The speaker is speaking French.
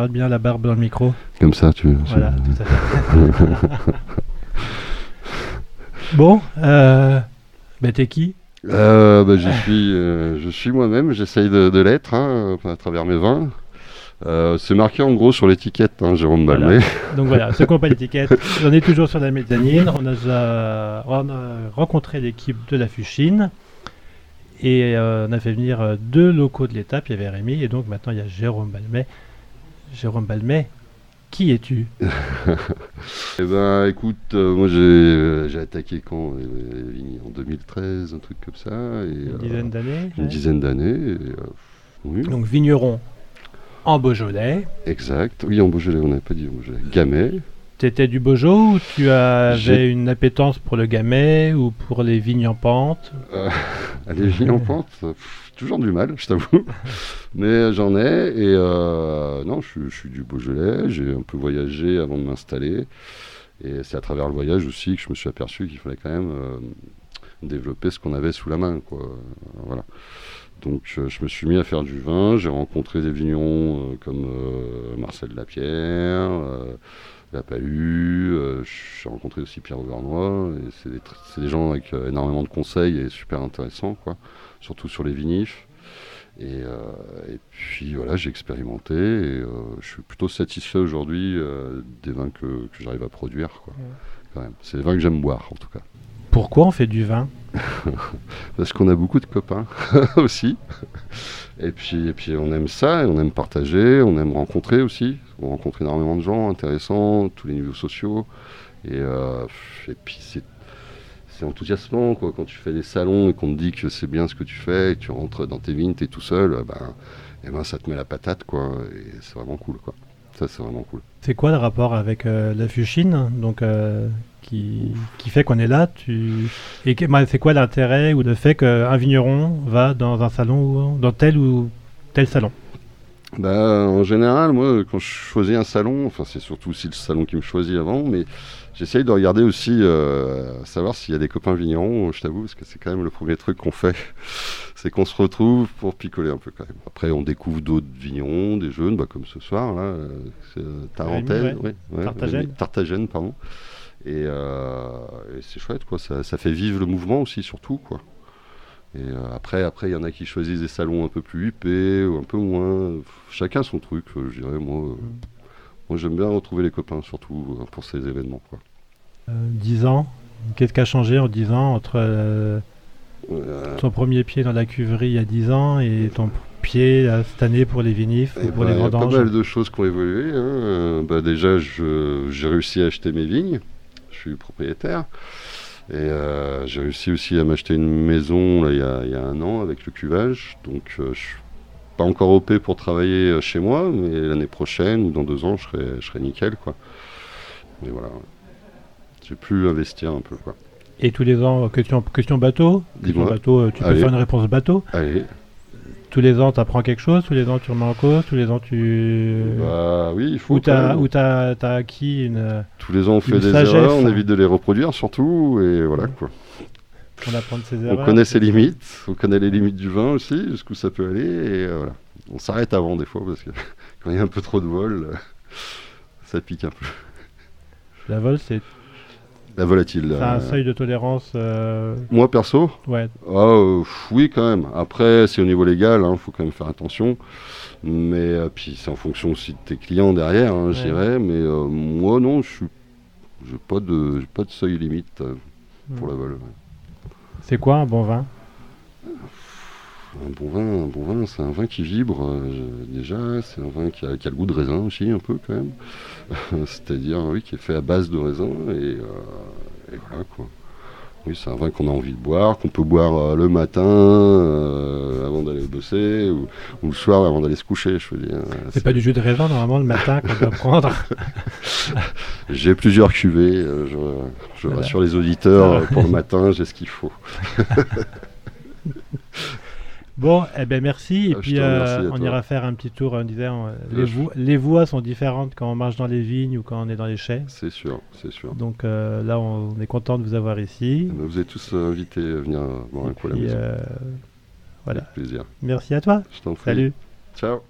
parles bien la barbe dans le micro. Comme ça, tu. Voilà, tout à fait. bon, euh, bah, t'es qui? Euh, bah, je suis, euh, je suis moi-même. J'essaye de, de l'être hein, à travers mes vins. Euh, c'est marqué en gros sur l'étiquette, hein, Jérôme Voilà. Balmet. Donc voilà, ceux qui n'ont pas l'étiquette, on est toujours sur la mezzanine. On a, déjà- on a rencontré l'équipe de la Fuchine et euh, on a fait venir deux locaux de l'étape. Il y avait Rémi et donc maintenant il y a Jérôme Balmet. Jérôme Balmet, qui es-tu? Eh ben, écoute, euh, moi j'ai, euh, j'ai attaqué quand euh, En 2013, un truc comme ça. Et, Une euh, dizaine d'années une ouais. dizaine d'années. et, oui, Donc vigneron en Beaujolais. exact. Oui, en Beaujolais, on n'avait pas dit en Beaujolais. Gamay. Tu étais du Beaujolais ou tu avais une appétence pour le gamay ou pour les vignes en pente? Allez, vignes en pente, euh, pff, toujours du mal, je t'avoue. Mais euh, j'en ai, et euh, non, je, suis- je suis du Beaujolais, j'ai un peu voyagé avant de m'installer. Et c'est à travers le voyage aussi que je me suis aperçu qu'il fallait quand même euh, développer ce qu'on avait sous la main. Quoi. Euh, Voilà. Donc euh, je me suis mis à faire du vin, j'ai rencontré des vignerons euh, comme euh, Marcel Lapierre, euh, La Palue, euh, j'ai rencontré aussi Pierre Auvernois, et c'est des, tr- c'est des gens avec euh, énormément de conseils et super intéressants, quoi, surtout sur les vinifs. Et, euh, et puis voilà, j'ai expérimenté et euh, je suis plutôt satisfait aujourd'hui euh, des vins que, que j'arrive à produire. Quoi, Ouais. quand même. C'est des vins que j'aime boire en tout cas. Pourquoi on fait du vin? Parce qu'on a beaucoup de copains aussi. Et puis, et puis on aime ça, on aime partager, on aime rencontrer aussi. On rencontre énormément de gens intéressants, tous les niveaux sociaux. Et, euh, et puis c'est enthousiasmant quoi. quand tu fais des salons et qu'on te dit que c'est bien ce que tu fais, et que tu rentres dans tes vignes, tu es tout seul, euh, ben, et ben, ça te met la patate. quoi. Et c'est vraiment cool. Quoi. Ça, c'est vraiment cool. C'est quoi le rapport avec euh, la Fuchine? Donc, qui, qui fait qu'on est là tu... Et bah, c'est quoi l'intérêt ou le fait qu'un vigneron va dans un salon, ou dans tel ou tel salon? Bah, en général, moi, quand je choisis un salon, enfin, c'est surtout aussi le salon qui me choisit avant, mais j'essaye de regarder aussi, euh, savoir s'il y a des copains vignerons, je t'avoue, parce que c'est quand même le premier truc qu'on fait. c'est qu'on se retrouve pour picoler un peu quand même. Après, on découvre d'autres vignerons, des jeunes, bah, comme ce soir, là, euh, c'est euh, ouais, ouais, Tartagène, pardon. Et, euh, et c'est chouette, quoi. Ça, ça fait vivre le mouvement aussi, surtout, quoi. Et euh, après, après, il y en a qui choisissent des salons un peu plus huppés ou un peu moins. Chacun son truc, euh, je dirais. Moi, euh, moi j'aime bien retrouver les copains, surtout pour ces événements. Quoi. Euh, 10 ans Qu'est-ce qui a changé en 10 ans entre euh, ton premier pied dans la cuverie il y a 10 ans et ton pied là, cette année pour les vinifs et ou pour les il y a pas vendanges mal de choses qui ont évolué. hein. Bah, déjà, j'ai réussi à acheter mes vignes. Je suis propriétaire. Et euh, j'ai réussi aussi à m'acheter une maison là, il, y a, il y a un an avec le cuvage. Donc, euh, je suis pas encore OP pour travailler euh, chez moi, mais l'année prochaine ou dans deux ans, je serai, je serai nickel. Quoi. Mais voilà. J'ai pu investir un peu. Quoi. Et tous les ans, question, question bateau? Dis-moi. bateau, tu peux Allez. faire une réponse bateau? Allez. Tous les ans, tu apprends quelque chose Tous les ans, tu remets en cause Tous les ans, tu... Bah oui, il faut. Ou ou t'as- t'as acquis une... Tous les ans, on fait des sagesse, erreurs, on hein. évite de les reproduire surtout, et voilà quoi. On apprend de ses On erreurs. connaît ses limites, on connaît les limites du vin aussi, jusqu'où ça peut aller, et euh, voilà. On s'arrête avant des fois parce que quand il y a un peu trop de vol, euh, ça pique un peu. La vol, c'est La volatile. c'est un euh, seuil de tolérance. euh, Moi perso, Ouais, ah, euh, oui quand même. Après, c'est au niveau légal, il faut quand même faire attention. Mais euh, puis c'est en fonction aussi de tes clients derrière, hein, je Ouais. dirais. Mais euh, moi non, je suis, j'ai pas de, pas de seuil limite pour Mm. la vol. ouais. c'est quoi un bon vin? Un bon vin, un bon vin, c'est un vin qui vibre euh, déjà, c'est un vin qui a, qui a le goût de raisin aussi un peu quand même. C'est-à-dire oui, qui est fait à base de raisin et, euh, et voilà quoi. Oui, c'est un vin qu'on a envie de boire, qu'on peut boire euh, le matin euh, avant d'aller bosser ou, ou le soir avant d'aller se coucher, je veux dire. C'est pas du jus de raisin normalement le matin qu'on doit prendre. J'ai plusieurs cuvées, euh, je, je Voilà. rassure les auditeurs, pour le matin, j'ai ce qu'il faut. Bon, eh ben merci. Et Ah, puis remercie euh, on ira faire un petit tour. On disait, on- les, vo- les voies sont différentes quand on marche dans les vignes ou quand on est dans les chais. C'est sûr, c'est sûr. Donc euh, là, on, on est content de vous avoir ici. Eh ben, Vous êtes tous euh, invités à venir euh, boire un coup à la Et, maison. euh, voilà. Avec plaisir. Merci à toi. Je t'en prie. Salut. Ciao.